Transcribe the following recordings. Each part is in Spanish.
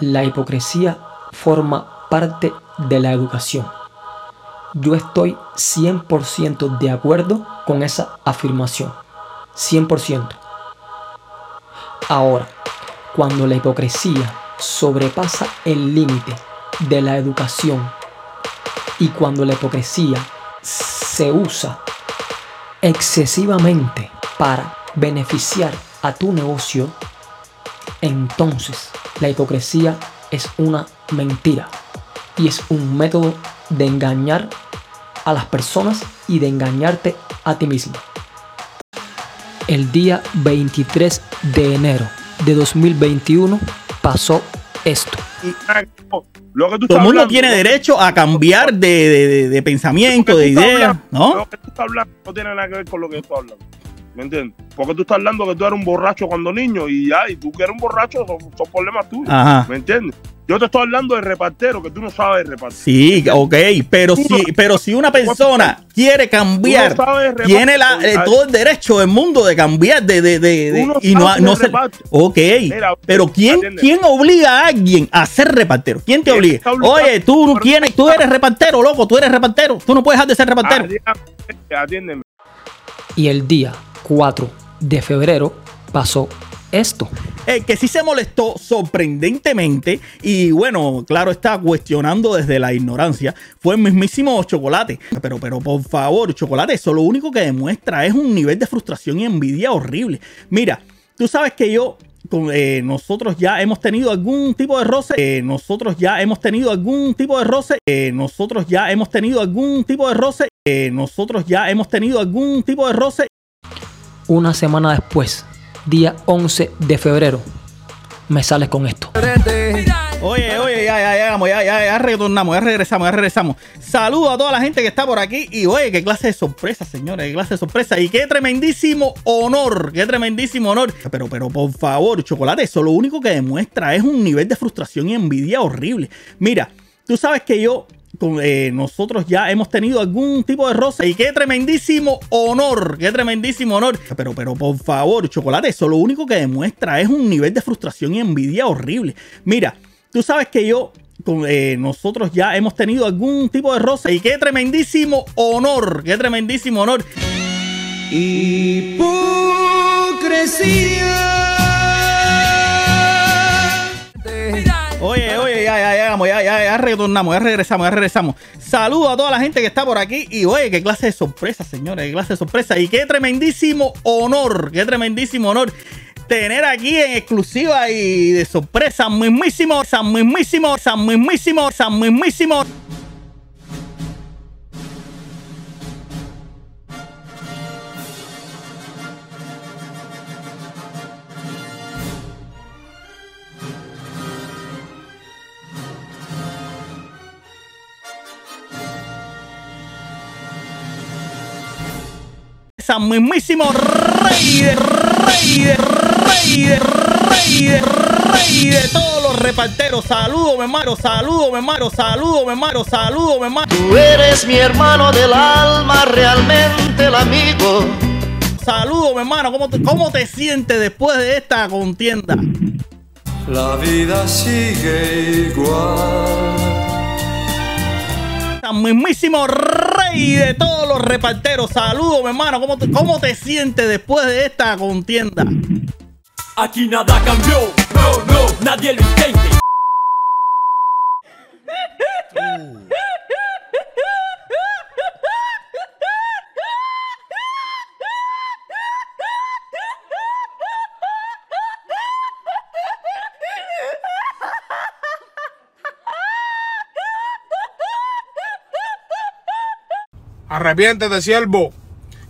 La hipocresía forma parte de la educación. Yo estoy 100% de acuerdo con esa afirmación. 100%. Ahora, cuando la hipocresía sobrepasa el límite de la educación y cuando la hipocresía se usa excesivamente para beneficiar a tu negocio, entonces la hipocresía es una mentira y es un método de engañar a las personas y de engañarte a ti mismo. El día 23 de enero de 2021 pasó esto. Lo que tú Todo el mundo tiene derecho a cambiar de, de, pensamiento, de idea, ¿no? Lo que tú estás hablando no tiene nada que ver con lo que tú estás hablando. ¿Me entiendes? Porque tú estás hablando que tú eres un borracho cuando niño y ya, y tú que eres un borracho son, problemas tuyos. ¿Me entiendes? Yo te estoy hablando de repartero, que tú no sabes repartir. Sí, ok, pero si, pero si una persona quiere cambiar, tiene la, eh, todo el derecho del mundo de cambiar, de, de, de, y no, no se, Ok, pero ¿quién, ¿quién obliga a alguien a ser repartero? ¿Quién te obliga? Oye, tú, tienes, tú eres repartero, loco, tú eres repartero, tú no puedes dejar de ser repartero. Atiéndeme. Y el día 4 de febrero pasó esto. El que sí se molestó sorprendentemente y bueno, claro está cuestionando desde la ignorancia fue el mismísimo Chocolate. Pero, pero por favor, Chocolate, eso lo único que demuestra es un nivel de frustración y envidia horrible. Mira, tú sabes que yo eh, nosotros ya hemos tenido algún tipo de roce. Eh, nosotros ya hemos tenido algún tipo de roce. Eh, nosotros ya hemos tenido algún tipo de roce. nosotros ya hemos tenido algún tipo de roce una semana después, día 11 de febrero, me sales con esto. Oye, oye, ya, ya, ya, ya, ya, retornamos, ya regresamos, ya regresamos. Saludo a toda la gente que está por aquí y oye, qué clase de sorpresa, señores, qué clase de sorpresa y qué tremendísimo honor, qué tremendísimo honor. Pero, pero, por favor, chocolate, eso lo único que demuestra es un nivel de frustración y envidia horrible. Mira, tú sabes que yo eh, nosotros ya hemos tenido algún tipo de roce y qué tremendísimo honor, qué tremendísimo honor. Pero, pero por favor, chocolate, eso lo único que demuestra es un nivel de frustración y envidia horrible. Mira, tú sabes que yo eh, nosotros ya hemos tenido algún tipo de roce y qué tremendísimo honor, qué tremendísimo honor. Hipocresía. Ya, ya, ya retornamos, ya regresamos, ya regresamos. Saludo a toda la gente que está por aquí y oye, qué clase de sorpresa, señores, qué clase de sorpresa y qué tremendísimo honor, qué tremendísimo honor tener aquí en exclusiva y de sorpresa, mismísimo, san mismísimo, san mismísimo, san mismísimo. San mismísimo rey de rey de rey de rey de rey de todos los reparteros. Saludo, me maro, saludo, me maro, saludo, me maro, saludo, me maro. Tú eres mi hermano del alma, realmente el amigo. Saludo, mi hermano, ¿Cómo te, ¿cómo te sientes después de esta contienda? La vida sigue igual mismísimo rey de todos los reparteros. Saludos, mi hermano. ¿Cómo te, ¿Cómo te sientes después de esta contienda? Aquí nada cambió. No, no, nadie lo intente. Arrepiéntete, siervo.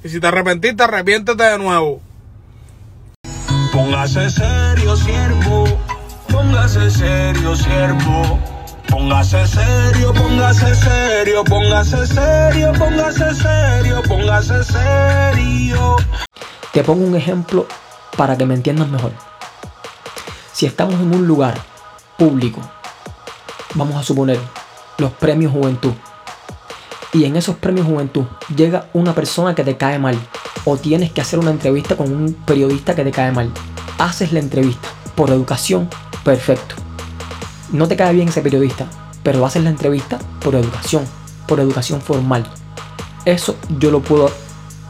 Y si te arrepentiste, arrepiéntete de nuevo. Póngase serio, siervo. Póngase serio, siervo. Póngase serio, póngase serio, póngase serio, póngase serio, póngase serio. Te pongo un ejemplo para que me entiendas mejor. Si estamos en un lugar público, vamos a suponer los premios Juventud, y en esos premios Juventud llega una persona que te cae mal o tienes que hacer una entrevista con un periodista que te cae mal. Haces la entrevista por educación, perfecto. no te cae bien ese periodista, pero haces la entrevista por educación, por educación formal. Eso yo lo puedo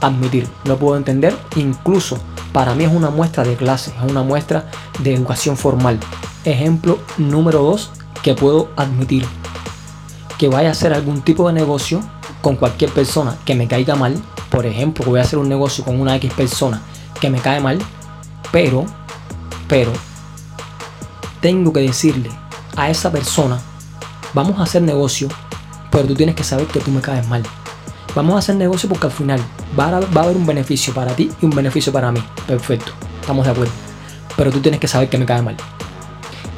admitir, lo puedo entender, incluso para mí es una muestra de clase, es una muestra de educación formal. Ejemplo número dos que puedo admitir. Que vaya a hacer algún tipo de negocio con cualquier persona que me caiga mal. Por ejemplo, voy a hacer un negocio con una X persona que me cae mal. Pero, pero, tengo que decirle a esa persona, vamos a hacer negocio, pero tú tienes que saber que tú me caes mal. Vamos a hacer negocio porque al final va a, va a haber un beneficio para ti y un beneficio para mí. Perfecto, estamos de acuerdo. Pero tú tienes que saber que me cae mal.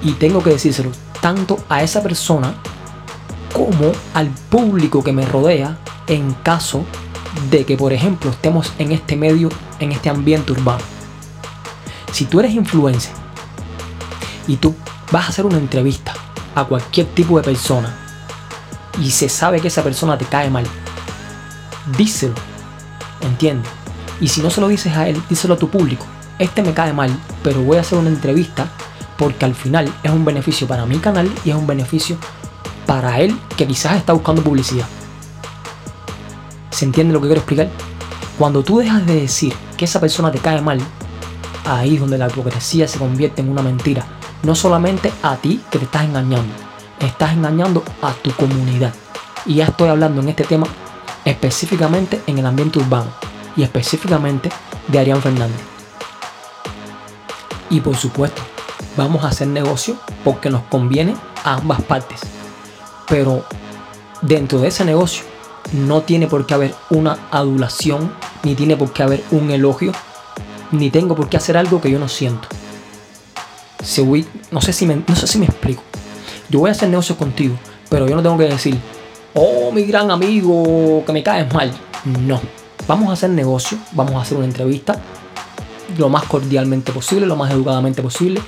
Y tengo que decírselo tanto a esa persona como al público que me rodea en caso de que, por ejemplo, estemos en este medio, en este ambiente urbano. Si tú eres influencer y tú vas a hacer una entrevista a cualquier tipo de persona y se sabe que esa persona te cae mal, díselo, ¿entiendes? Y si no se lo dices a él, díselo a tu público. Este me cae mal, pero voy a hacer una entrevista porque al final es un beneficio para mi canal y es un beneficio para él que quizás está buscando publicidad. ¿Se entiende lo que quiero explicar? Cuando tú dejas de decir que esa persona te cae mal, ahí es donde la hipocresía se convierte en una mentira. No solamente a ti que te estás engañando, estás engañando a tu comunidad. Y ya estoy hablando en este tema específicamente en el ambiente urbano y específicamente de Arián Fernández. Y por supuesto, vamos a hacer negocio porque nos conviene a ambas partes. Pero dentro de ese negocio no tiene por qué haber una adulación, ni tiene por qué haber un elogio, ni tengo por qué hacer algo que yo no siento. no, sé si me, no sé si me explico. Yo voy a hacer negocio contigo, pero yo no tengo que decir, oh, mi gran amigo, que me caes mal. No. Vamos a hacer negocio, vamos a hacer una entrevista lo más cordialmente posible, lo más educadamente posible,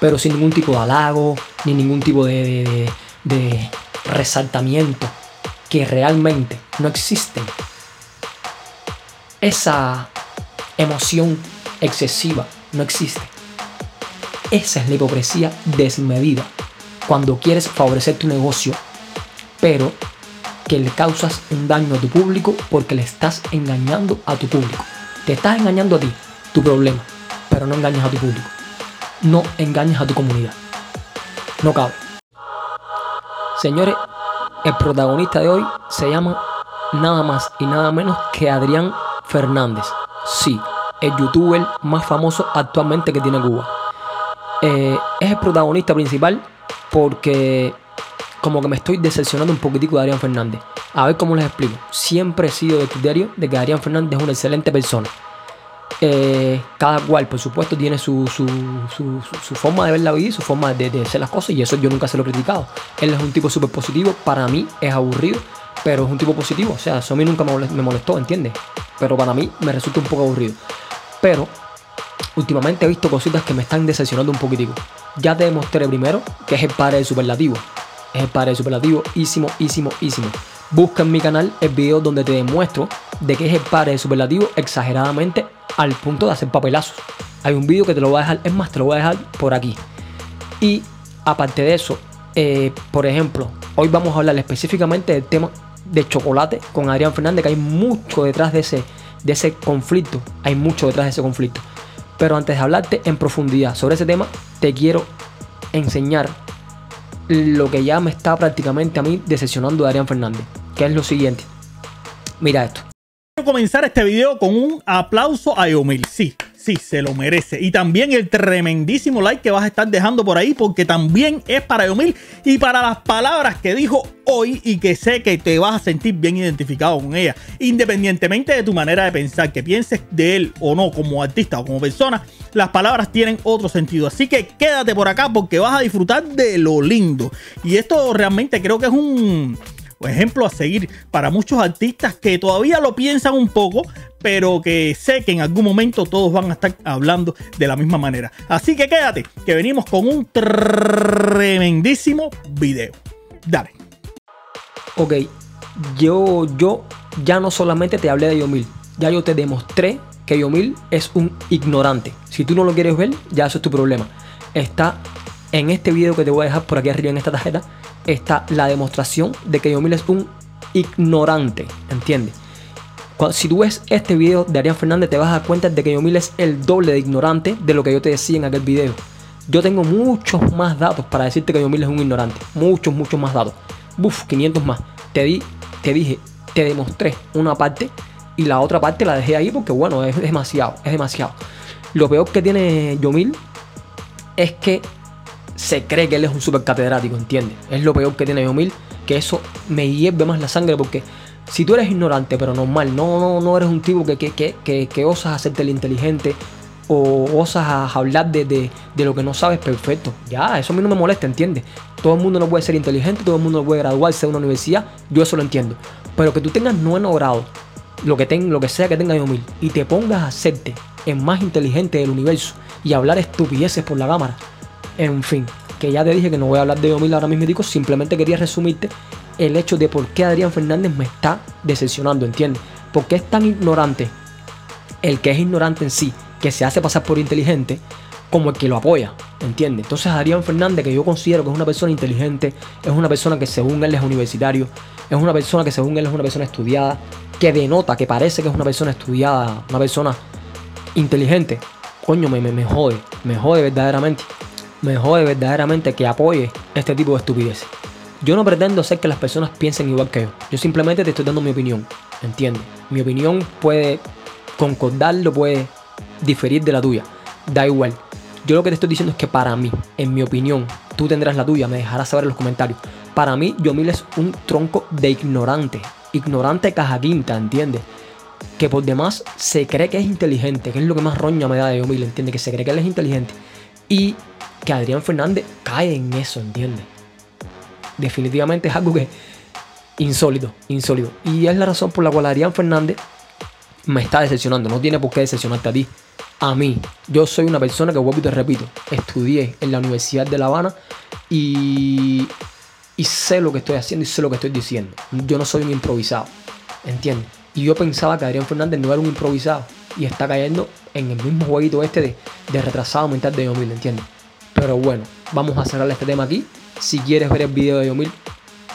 pero sin ningún tipo de halago, ni ningún tipo de, resaltamiento que realmente no existen. Esa emoción excesiva no existe. Esa es la hipocresía desmedida. Cuando quieres favorecer tu negocio, pero que le causas un daño a tu público porque le estás engañando a tu público. Te estás engañando a ti, tu problema, pero no engañas a tu público no engañes a tu comunidad. No cabe. Señores, el protagonista de hoy se llama nada más y nada menos que Adrián Fernández. Sí, el youtuber más famoso actualmente que tiene Cuba. Eh, es el protagonista principal porque como que me estoy decepcionando un poquitico de Adrián Fernández. A ver cómo les explico. Siempre he sido de criterio de que Adrián Fernández es una excelente persona. Eh, cada cual, por supuesto, tiene su, forma de ver la vida y su forma de, hacer las cosas, y eso yo nunca se lo he criticado. Él es un tipo súper positivo, para mí es aburrido, pero es un tipo positivo. O sea, eso a mí nunca me molestó, ¿entiendes? Pero para mí me resulta un poco aburrido. Pero últimamente he visto cositas que me están decepcionando un poquitico. Ya te demostré primero que es el padre del superlativo. Es el padre del superlativo, ísimo, ísimo, ísimo. Busca en mi canal el video donde te demuestro de que es el padre del superlativo exageradamente al punto de hacer papelazos. Hay un vídeo que te lo voy a dejar, es más, te lo voy a dejar por aquí. Y aparte de eso, eh, por ejemplo, hoy vamos a hablar específicamente del tema de chocolate con Adrián Fernández, que hay mucho detrás de ese, de ese conflicto. Hay mucho detrás de ese conflicto. Pero antes de hablarte en profundidad sobre ese tema, te quiero enseñar lo que ya me está prácticamente a mí decepcionando de Adrián Fernández, que es lo siguiente. Mira esto comenzar este video con un aplauso a Eomil. Sí, sí, se lo merece. Y también el tremendísimo like que vas a estar dejando por ahí porque también es para Eomil y para las palabras que dijo hoy y que sé que te vas a sentir bien identificado con ella. Independientemente de tu manera de pensar, que pienses de él o no como artista o como persona, las palabras tienen otro sentido. Así que quédate por acá porque vas a disfrutar de lo lindo. Y esto realmente creo que es un ejemplo a seguir para muchos artistas que todavía lo piensan un poco, pero que sé que en algún momento todos van a estar hablando de la misma manera. Así que quédate, que venimos con un tremendísimo video. Dale. Ok, yo, yo ya no solamente te hablé de Yomil, ya yo te demostré que Yomil es un ignorante. Si tú no lo quieres ver, ya eso es tu problema. Está En este video que te voy a dejar por aquí arriba en esta tarjeta está la demostración de que Yomil es un ignorante, ¿entiendes? si tú ves este video de Arián Fernández te vas a dar cuenta de que Yomil es el doble de ignorante de lo que yo te decía en aquel video. Yo tengo muchos más datos para decirte que Yomil es un ignorante. Muchos, muchos más datos. Buf, 500 más. Te, di, te dije, te demostré una parte y la otra parte la dejé ahí porque bueno, es demasiado, es demasiado. Lo peor que tiene Yomil es que se cree que él es un super catedrático, ¿entiendes? Es lo peor que tiene Yomil, que eso me hierve más la sangre porque si tú eres ignorante pero normal, no, no, no eres un tipo que, que, que, osas hacerte el inteligente o osas hablar de, de, lo que no sabes, perfecto. Ya, eso a mí no me molesta, ¿entiendes? Todo el mundo no puede ser inteligente, todo el mundo no puede graduarse de una universidad, yo eso lo entiendo. Pero que tú tengas noveno grado, lo que, lo que sea que tenga Yomil, y te pongas a hacerte el más inteligente del universo y hablar estupideces por la cámara. En fin, que ya te dije que no voy a hablar de Yomil ahora mismo, simplemente quería resumirte el hecho de por qué Adrián Fernández me está decepcionando, ¿entiendes? Porque es tan ignorante el que es ignorante en sí, que se hace pasar por inteligente, como el que lo apoya, ¿entiendes? Entonces Adrián Fernández, que yo considero que es una persona inteligente, es una persona que según él es universitario, es una persona que según él es una persona estudiada, que denota, que parece que es una persona estudiada, una persona inteligente, coño, me, me, me jode, me jode verdaderamente, me jode verdaderamente que apoye este tipo de estupideces. Yo no pretendo hacer que las personas piensen igual que yo. Yo simplemente te estoy dando mi opinión. ¿Entiendes? Mi opinión puede concordarlo, puede diferir de la tuya. Da igual. Yo lo que te estoy diciendo es que para mí, en mi opinión, tú tendrás la tuya, me dejarás saber en los comentarios. Para mí, Yomil es un tronco de ignorante. Ignorante caja quinta, ¿entiendes? Que por demás se cree que es inteligente, que es lo que más roña me da de Yomil, ¿entiendes? Que se cree que él es inteligente. Y que Adrián Fernández cae en eso, ¿entiendes? definitivamente es algo que insólito, insólito. Y es la razón por la cual Adrián Fernández me está decepcionando. No tiene por qué decepcionarte a ti. A mí, yo soy una persona que, vuelvo y te repito, estudié en la Universidad de La Habana y, sé lo que estoy haciendo y sé lo que estoy diciendo. Yo no soy un improvisado, ¿entiendes? Y yo pensaba que Adrián Fernández no era un improvisado y está cayendo en el mismo jueguito este de, de retrasado mental de 2000, ¿entiendes? Pero bueno, vamos a cerrar este tema aquí. Si quieres ver el video de Yomil,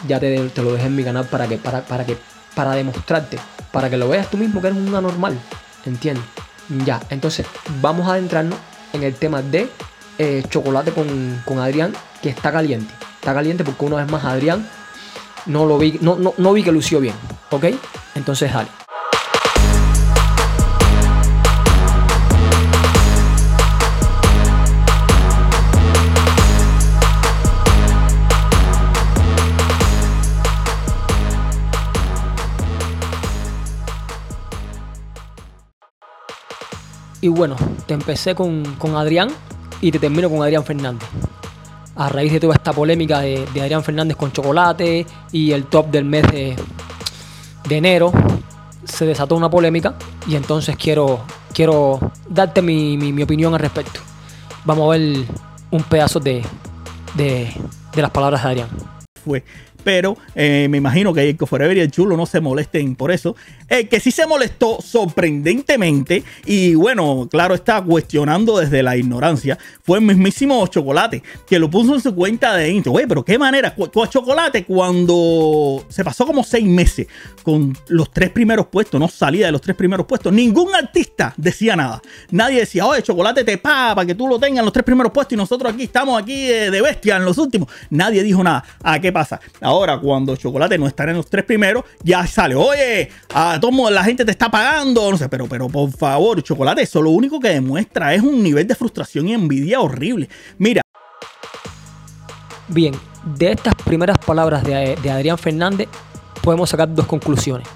ya te, te, lo dejé en mi canal para que, para, para que, para demostrarte, para que lo veas tú mismo que eres una normal. ¿Entiendes? Ya, entonces vamos a adentrarnos en el tema de eh, chocolate con, con, Adrián, que está caliente. Está caliente porque una vez más Adrián no lo vi, no, no, no vi que lució bien. ¿Ok? Entonces dale. Y bueno, te empecé con, Adrián y te termino con Adrián Fernández. A raíz de toda esta polémica de, Adrián Fernández con chocolate y el top del mes de, enero, se desató una polémica y entonces quiero, quiero darte mi, opinión al respecto. Vamos a ver un pedazo de, de, de las palabras de Adrián. Pero eh, me imagino que el Forever y el Chulo no se molesten por eso. El que sí se molestó sorprendentemente, y bueno, claro, está cuestionando desde la ignorancia, fue el mismísimo Chocolate, que lo puso en su cuenta de Instagram. Oye, pero qué manera, con Chocolate cuando se pasó como seis meses con los tres primeros puestos, no salía de los tres primeros puestos, ningún artista decía nada. Nadie decía, oye, Chocolate te paga para que tú lo tengas en los tres primeros puestos y nosotros aquí estamos aquí eh, de bestia en los últimos. Nadie dijo nada. ¿A qué pasa? Cuando Chocolate no está en los tres primeros, ya sale, oye, a todo la gente te está pagando, no sé, pero, pero por favor, Chocolate, eso lo único que demuestra es un nivel de frustración y envidia horrible. Mira. Bien, de estas primeras palabras de, de Adrián Fernández, podemos sacar dos conclusiones,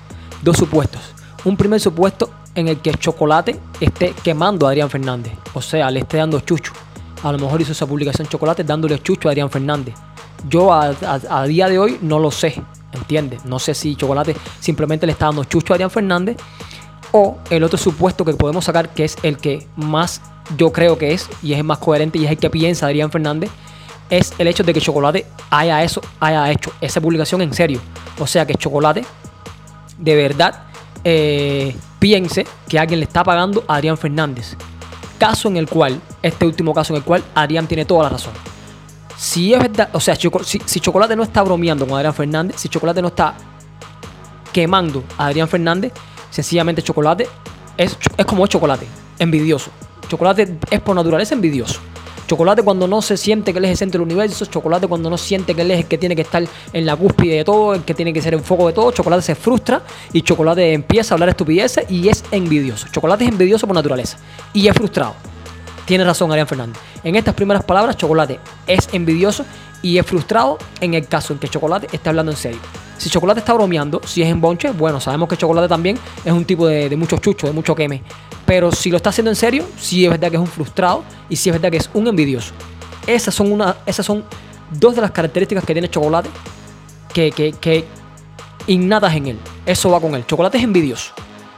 dos supuestos. Un primer supuesto en el que Chocolate esté quemando a Adrián Fernández, o sea, le esté dando chucho. A lo mejor hizo esa publicación Chocolate dándole chucho a Adrián Fernández. Yo a, día de hoy no lo sé, ¿entiendes? No sé si Chocolate simplemente le está dando chucho a Adrián Fernández o el otro supuesto que podemos sacar, que es el que más yo creo que es y es el más coherente y es el que piensa Adrián Fernández, es el hecho de que Chocolate haya, eso, haya hecho esa publicación en serio. O sea que Chocolate de verdad eh, piense que alguien le está pagando a Adrián Fernández. Caso en el cual, este último caso en el cual Adrián tiene toda la razón. Si es verdad, o sea, si, Chocolate no está bromeando con Adrián Fernández, si Chocolate no está quemando a Adrián Fernández, sencillamente Chocolate es, es como es Chocolate, envidioso. Chocolate es por naturaleza envidioso. Chocolate cuando no se siente que él es el centro del universo, Chocolate cuando no siente que él es el que tiene que estar en la cúspide de todo, el que tiene que ser el foco de todo, Chocolate se frustra y Chocolate empieza a hablar estupideces y es envidioso. Chocolate es envidioso por naturaleza y es frustrado. Tiene razón Arián Fernández. En estas primeras palabras, Chocolate es envidioso y es frustrado en el caso en que Chocolate está hablando en serio. Si Chocolate está bromeando, si es en bonche, bueno, sabemos que Chocolate también es un tipo de, de mucho chucho, de mucho queme. Pero si lo está haciendo en serio, sí es verdad que es un frustrado y sí es verdad que es un envidioso. Esas son, una, esas son dos de las características que tiene Chocolate que, que, innatas en él. Eso va con él. Chocolate es envidioso.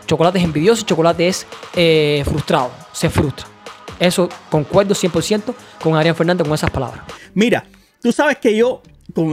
Chocolate es envidioso y Chocolate es eh, frustrado. Se frustra. Eso concuerdo 100% con Adrián Fernández con esas palabras. Mira, tú sabes que yo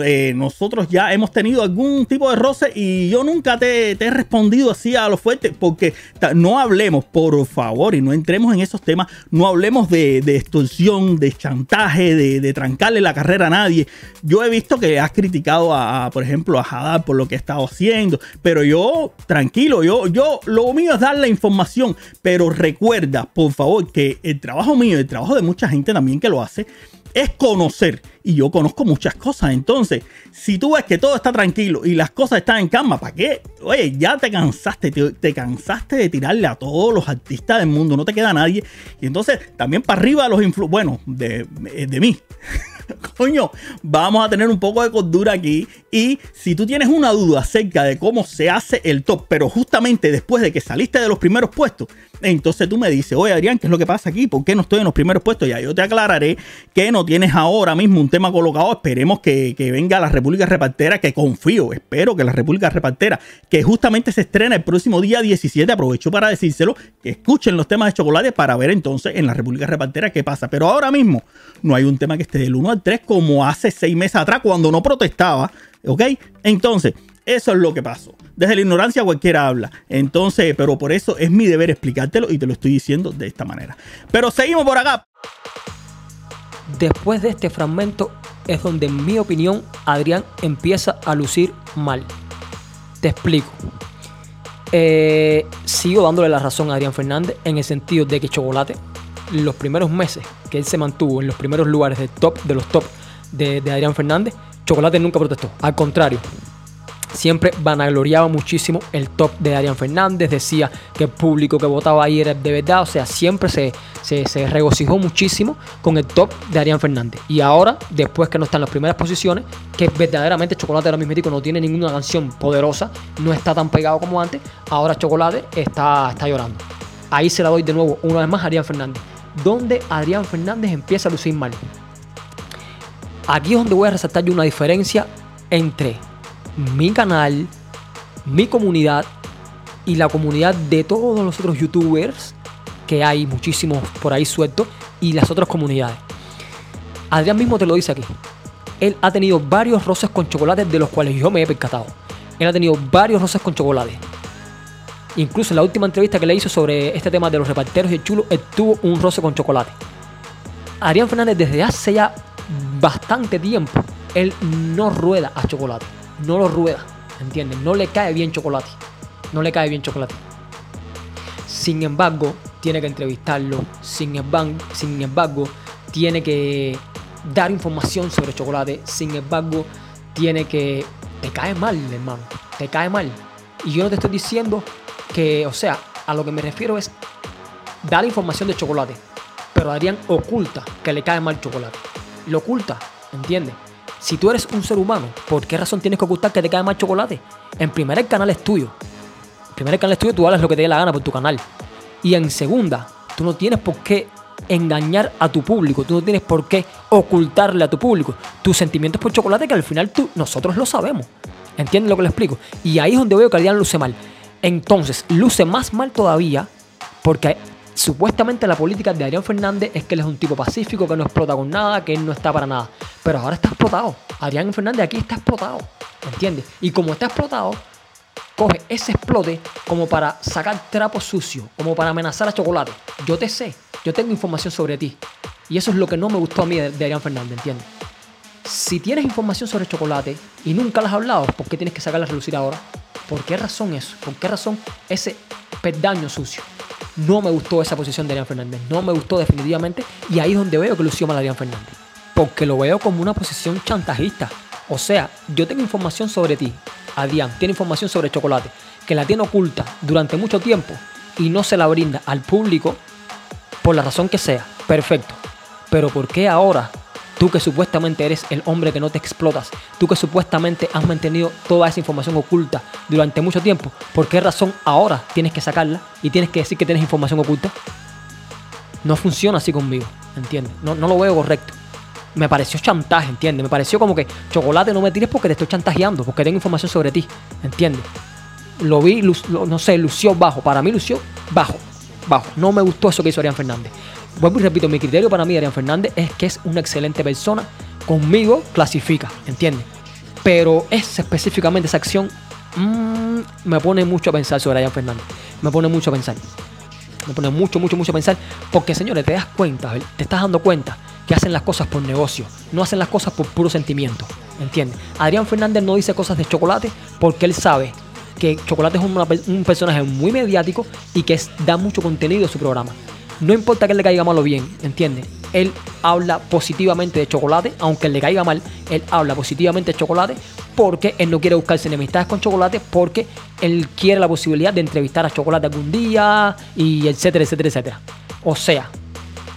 eh, nosotros ya hemos tenido algún tipo de roce y yo nunca te, he respondido así a lo fuerte porque no hablemos, por favor, y no entremos en esos temas, no hablemos de, extorsión, de chantaje, de, trancarle la carrera a nadie. Yo he visto que has criticado a, por ejemplo, a Hadar por lo que ha estado haciendo, pero yo, tranquilo, yo, yo, lo mío es dar la información, pero recuerda, por favor, que el trabajo mío, el trabajo de mucha gente también que lo hace, es conocer. Y yo conozco muchas cosas. Entonces, si tú ves que todo está tranquilo y las cosas están en calma, ¿para qué? Oye, ya te cansaste, te, cansaste de tirarle a todos los artistas del mundo, no te queda nadie. Y entonces, también para arriba los influ... Bueno, de, de mí. Coño, vamos a tener un poco de cordura aquí. Y si tú tienes una duda acerca de cómo se hace el top, pero justamente después de que saliste de los primeros puestos, entonces tú me dices, oye Adrián, ¿qué es lo que pasa aquí? ¿Por qué no estoy en los primeros puestos? Ya yo te aclararé que no tienes ahora mismo un tema colocado. Esperemos que, venga la República Repartera, que confío, espero que la República Repartera, que justamente se estrena el próximo día 17, aprovecho para decírselo, que escuchen los temas de chocolate para ver entonces en la República Repartera qué pasa. Pero ahora mismo no hay un tema que esté del 1 al 3 como hace seis meses atrás cuando no protestaba. ¿Ok? Entonces, eso es lo que pasó. Desde la ignorancia cualquiera habla. Entonces, pero por eso es mi deber explicártelo y te lo estoy diciendo de esta manera. Pero seguimos por acá. Después de este fragmento es donde, en mi opinión, Adrián empieza a lucir mal. Te explico. Eh, sigo dándole la razón a Adrián Fernández en el sentido de que Chocolate, los primeros meses que él se mantuvo en los primeros lugares de top de los top de Adrián Fernández, Chocolate nunca protestó. Al contrario, siempre vanagloriaba muchísimo el top de Adrián Fernández, decía que el público que votaba ahí era de verdad, o sea, siempre se, se, regocijó muchísimo con el top de Adrián Fernández. Y ahora, después que no está en las primeras posiciones, que verdaderamente Chocolate ahora mismo no tiene ninguna canción poderosa, no está tan pegado como antes, ahora Chocolate está, está llorando. Ahí se la doy de nuevo una vez más a Adrián Fernández. Donde Adrián Fernández empieza a lucir mal. Aquí es donde voy a resaltar yo una diferencia entre mi canal, mi comunidad y la comunidad de todos los otros youtubers que hay muchísimos por ahí sueltos y las otras comunidades. Adrián mismo te lo dice aquí. Él ha tenido varios roces con chocolate de los cuales yo me he percatado. Él ha tenido varios roces con chocolate. Incluso en la última entrevista que le hizo sobre este tema de los reparteros y el chulo, él tuvo un roce con chocolate. Adrián Fernández desde hace ya bastante tiempo, él no rueda a chocolate no lo rueda, ¿entiendes? No le cae bien chocolate. No le cae bien chocolate. Sin embargo, tiene que entrevistarlo. Sin embargo, sin embargo, tiene que dar información sobre chocolate. Sin embargo, tiene que... Te cae mal, hermano. Te cae mal. Y yo no te estoy diciendo que, o sea, a lo que me refiero es dar información de chocolate. Pero Adrián oculta que le cae mal chocolate. Lo oculta, ¿entiendes? Si tú eres un ser humano, ¿por qué razón tienes que ocultar que te cae mal chocolate? En primer, el canal es tuyo. En primer, el canal es tuyo, tú hablas lo que te dé la gana por tu canal. Y en segunda, tú no tienes por qué engañar a tu público, tú no tienes por qué ocultarle a tu público tus sentimientos por chocolate que al final tú, nosotros lo sabemos. ¿Entiendes lo que le explico? Y ahí es donde veo que Adrián luce mal. Entonces, luce más mal todavía porque supuestamente la política de Adrián Fernández es que él es un tipo pacífico, que no explota con nada, que él no está para nada. Pero ahora está explotado. Adrián Fernández aquí está explotado. ¿Entiendes? Y como está explotado, coge ese explote como para sacar trapo sucio, como para amenazar a Chocolate. Yo te sé, yo tengo información sobre ti. Y eso es lo que no me gustó a mí de, Adrián Fernández, ¿entiendes? Si tienes información sobre chocolate y nunca la has hablado, ¿por qué tienes que sacarla a relucir ahora? ¿Por qué razón eso? ¿Por qué razón ese pedaño sucio? No me gustó esa posición de Adrián Fernández. No me gustó definitivamente. Y ahí es donde veo que lució mal Adrián Fernández. Porque lo veo como una posición chantajista. O sea, yo tengo información sobre ti. Adrián tiene información sobre chocolate. Que la tiene oculta durante mucho tiempo. Y no se la brinda al público. Por la razón que sea. Perfecto. Pero ¿por qué ahora Tú que supuestamente eres el hombre que no te explotas. Tú que supuestamente has mantenido toda esa información oculta durante mucho tiempo. ¿Por qué razón ahora tienes que sacarla y tienes que decir que tienes información oculta? No funciona así conmigo, ¿entiendes? No, no lo veo correcto. Me pareció chantaje, ¿entiendes? Me pareció como que chocolate no me tires porque te estoy chantajeando, porque tengo información sobre ti, ¿entiendes? Lo vi, no sé, lució bajo. Para mí lució bajo, bajo. No me gustó eso que hizo Arián Fernández vuelvo y repito, mi criterio para mí, Arián Fernández, es que es una excelente persona. Conmigo clasifica, ¿entiendes? Pero es específicamente esa acción mm, me pone mucho a pensar sobre Arián Fernández. Me pone mucho a pensar. Me pone mucho, mucho, mucho a pensar. Porque, señores, te das cuenta, te estás dando cuenta que hacen las cosas por negocio. No hacen las cosas por puro sentimiento. ¿Entiendes? Adrián Fernández no dice cosas de chocolate porque él sabe que Chocolate es un personaje muy mediático y que da mucho contenido a su programa. No importa que le caiga mal o bien, ¿entiendes? Él habla positivamente de chocolate, aunque le caiga mal, él habla positivamente de chocolate porque él no quiere buscarse enemistades con chocolate, porque él quiere la posibilidad de entrevistar a chocolate algún día y etcétera, etcétera, etcétera. O sea,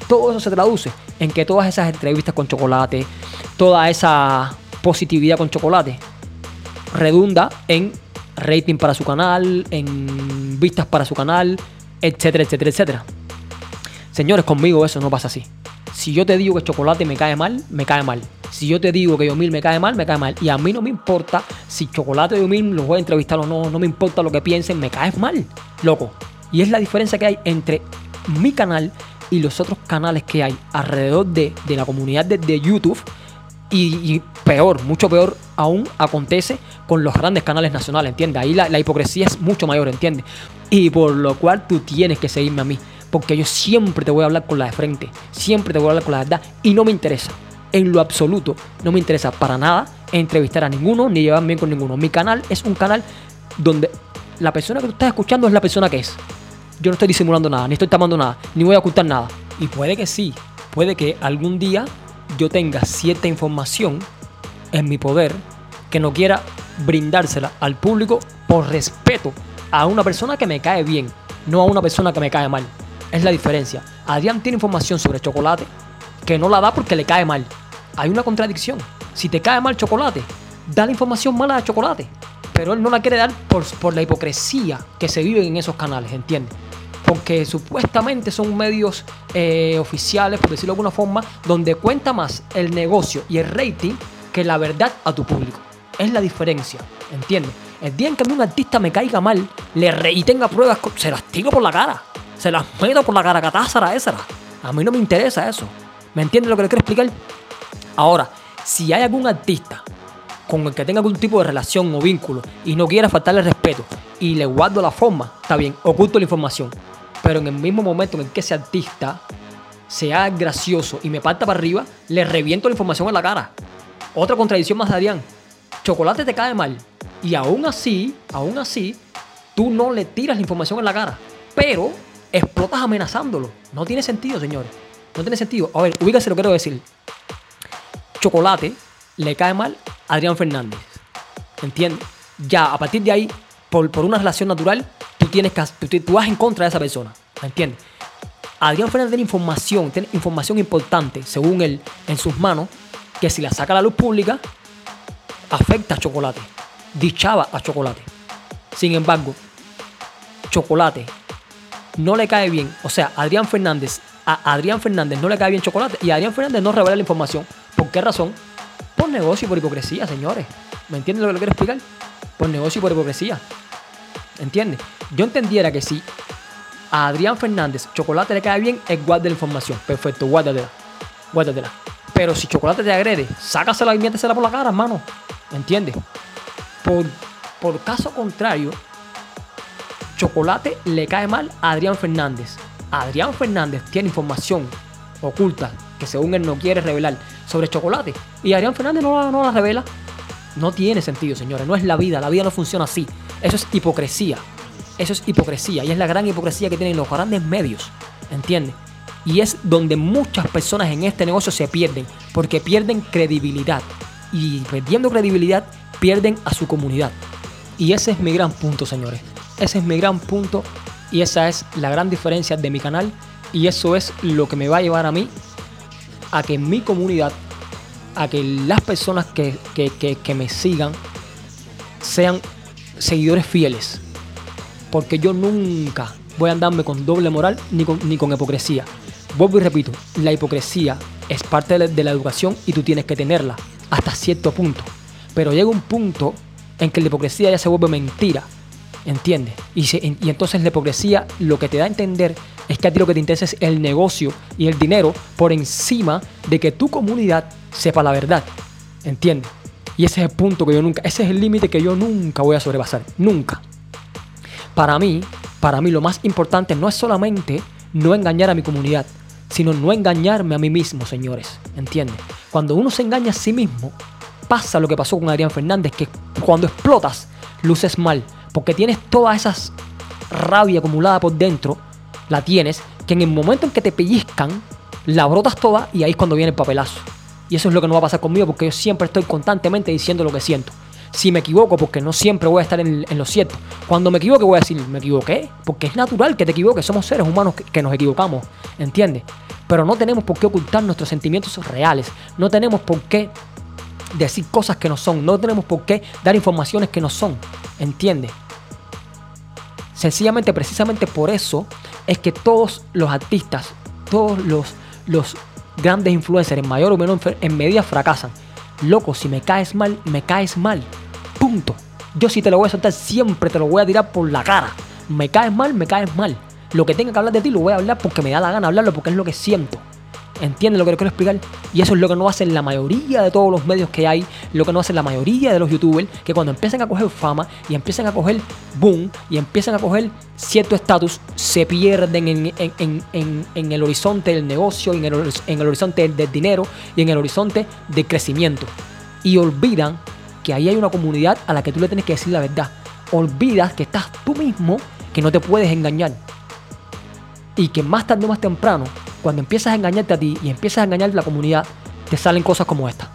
todo eso se traduce en que todas esas entrevistas con chocolate, toda esa positividad con chocolate, redunda en rating para su canal, en vistas para su canal, etcétera, etcétera, etcétera. Señores, conmigo eso no pasa así. Si yo te digo que chocolate me cae mal, me cae mal. Si yo te digo que Yomil me cae mal, me cae mal. Y a mí no me importa si chocolate o Yomil los voy a entrevistar o no, no me importa lo que piensen, me caes mal, loco. Y es la diferencia que hay entre mi canal y los otros canales que hay alrededor de, la comunidad de, YouTube. Y, peor, mucho peor aún acontece con los grandes canales nacionales, ¿entiendes? Ahí la, la hipocresía es mucho mayor, ¿entiendes? Y por lo cual tú tienes que seguirme a mí porque yo siempre te voy a hablar con la de frente, siempre te voy a hablar con la verdad y no me interesa, en lo absoluto, no me interesa para nada entrevistar a ninguno ni llevarme bien con ninguno. Mi canal es un canal donde la persona que tú estás escuchando es la persona que es. Yo no estoy disimulando nada, ni estoy tomando nada, ni voy a ocultar nada. Y puede que sí, puede que algún día yo tenga cierta información en mi poder que no quiera brindársela al público por respeto a una persona que me cae bien, no a una persona que me cae mal. Es la diferencia. Adrián tiene información sobre chocolate que no la da porque le cae mal. Hay una contradicción. Si te cae mal chocolate, da la información mala de chocolate. Pero él no la quiere dar por, por la hipocresía que se vive en esos canales, ¿entiendes? Porque supuestamente son medios eh, oficiales, por decirlo de alguna forma, donde cuenta más el negocio y el rating que la verdad a tu público. Es la diferencia, ¿entiendes? El día en que a mí un artista me caiga mal le re y tenga pruebas, se las por la cara se las meto por la caracatázara esa. A mí no me interesa eso. ¿Me entiendes lo que le quiero explicar? Ahora, si hay algún artista con el que tenga algún tipo de relación o vínculo y no quiera faltarle respeto y le guardo la forma, está bien, oculto la información. Pero en el mismo momento en el que ese artista sea gracioso y me parta para arriba, le reviento la información en la cara. Otra contradicción más de Adrián. Chocolate te cae mal. Y aún así, aún así, tú no le tiras la información en la cara. Pero explotas amenazándolo. No tiene sentido, señores. No tiene sentido. A ver, ubícase lo que quiero decir. Chocolate le cae mal a Adrián Fernández. ¿Entiendes? Ya, a partir de ahí, por, una relación natural, tú tienes que tú, vas en contra de esa persona. ¿Me entiendes? Adrián Fernández tiene información, tiene información importante, según él, en sus manos, que si la saca a la luz pública, afecta a Chocolate. Dichaba a Chocolate. Sin embargo, Chocolate no le cae bien, o sea, Adrián Fernández, a Adrián Fernández no le cae bien chocolate y Adrián Fernández no revela la información. ¿Por qué razón? Por negocio y por hipocresía, señores. ¿Me entienden lo que le quiero explicar? Por negocio y por hipocresía. ¿Entiendes? Yo entendiera que si a Adrián Fernández chocolate le cae bien, es guarda la información. Perfecto, guárdatela. Guárdatela. Pero si chocolate te agrede, sácasela y métesela por la cara, hermano. ¿Me entiendes? Por, por caso contrario, Chocolate le cae mal a Adrián Fernández. Adrián Fernández tiene información oculta que según él no quiere revelar sobre chocolate. Y Adrián Fernández no, la- no la revela. No tiene sentido, señores. No es la vida. La vida no funciona así. Eso es hipocresía. Eso es hipocresía. Y es la gran hipocresía que tienen los grandes medios. ¿Entiendes? Y es donde muchas personas en este negocio se pierden. Porque pierden credibilidad. Y perdiendo credibilidad, pierden a su comunidad. Y ese es mi gran punto, señores. Ese es mi gran punto. Y esa es la gran diferencia de mi canal. Y eso es lo que me va a llevar a mí a que mi comunidad, a que las personas que, que- que- me sigan sean seguidores fieles. Porque yo nunca voy a andarme con doble moral ni con, ni con hipocresía. Vuelvo y repito, la hipocresía es parte de la, de la educación y tú tienes que tenerla hasta cierto punto. Pero llega un punto en que la hipocresía ya se vuelve mentira. ¿Entiendes? Y, entonces la hipocresía lo que te da a entender es que a ti lo que te interesa es el negocio y el dinero por encima de que tu comunidad sepa la verdad. ¿Entiendes? Y ese es el punto que yo nunca, ese es el límite que yo nunca voy a sobrepasar. Nunca. Para mí, para mí lo más importante no es solamente no engañar a mi comunidad, sino no engañarme a mí mismo, señores. ¿Entiendes? Cuando uno se engaña a sí mismo, pasa lo que pasó con Adrián Fernández, que cuando explotas, luces mal, porque tienes toda esa rabia acumulada por dentro, la tienes, que en el momento en que te pellizcan, la brotas toda y ahí es cuando viene el papelazo. Y eso es lo que no va a pasar conmigo porque yo siempre estoy constantemente diciendo lo que siento. Si me equivoco, porque no siempre voy a estar en, lo cierto. Cuando me equivoque voy a decir, me equivoqué, porque es natural que te equivoques, somos seres humanos que, que nos equivocamos, ¿entiendes? Pero no tenemos por qué ocultar nuestros sentimientos reales, no tenemos por qué decir cosas que no son, no tenemos por qué dar informaciones que no son, ¿entiendes? Sencillamente, precisamente por eso es que todos los artistas, todos los, los grandes influencers, en mayor o menor en medida, fracasan. Loco, si me caes mal, me caes mal. Punto. Yo si te lo voy a soltar, siempre te lo voy a tirar por la cara. Me caes mal, me caes mal. Lo que tenga que hablar de ti lo voy a hablar porque me da la gana hablarlo, porque es lo que siento. ¿Entiendes lo que quiero explicar? Y eso es lo que no hacen la mayoría de todos los medios que hay, lo que no hacen la mayoría de los youtubers, que cuando empiezan a coger fama y empiezan a coger boom y empiezan a coger cierto estatus, se pierden en, en- en- en- el horizonte del negocio, en el, en el horizonte del, del dinero y en el horizonte del crecimiento. Y olvidan que ahí hay una comunidad a la que tú le tienes que decir la verdad. Olvidas que estás tú mismo, que no te puedes engañar y que más tarde o más temprano, cuando empiezas a engañarte a ti y empiezas a engañar a la comunidad, te salen cosas como esta.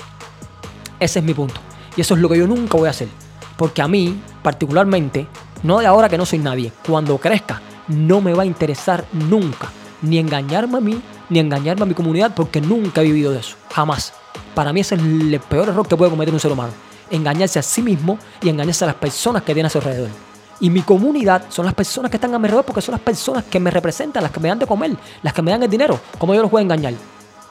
Ese es mi punto. Y eso es lo que yo nunca voy a hacer. Porque a mí, particularmente, no de ahora que no soy nadie, cuando crezca, no me va a interesar nunca ni engañarme a mí, ni engañarme a mi comunidad, porque nunca he vivido de eso. Jamás. Para mí ese es el peor error que puede cometer un ser humano. Engañarse a sí mismo y engañarse a las personas que tiene a su alrededor. Y mi comunidad son las personas que están a mi alrededor porque son las personas que me representan, las que me dan de comer, las que me dan el dinero. ¿Cómo yo los voy a engañar?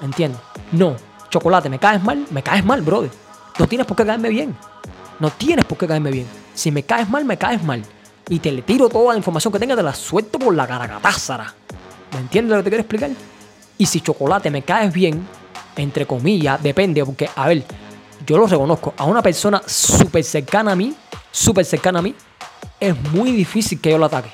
¿Entiendes? No. Chocolate, ¿me caes mal? Me caes mal, brother. No tienes por qué caerme bien. No tienes por qué caerme bien. Si me caes mal, me caes mal. Y te le tiro toda la información que tenga, te la suelto por la caracatázara. ¿Me entiendes lo que te quiero explicar? Y si chocolate me caes bien, entre comillas, depende, porque, a ver, yo lo reconozco, a una persona súper cercana a mí, súper cercana a mí, es muy difícil que yo lo ataque.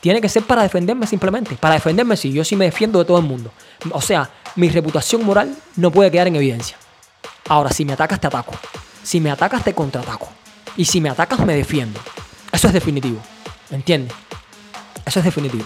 Tiene que ser para defenderme simplemente. Para defenderme, sí, yo sí me defiendo de todo el mundo. O sea, mi reputación moral no puede quedar en evidencia. Ahora, si me atacas, te ataco. Si me atacas, te contraataco. Y si me atacas, me defiendo. Eso es definitivo. ¿Entiendes? Eso es definitivo.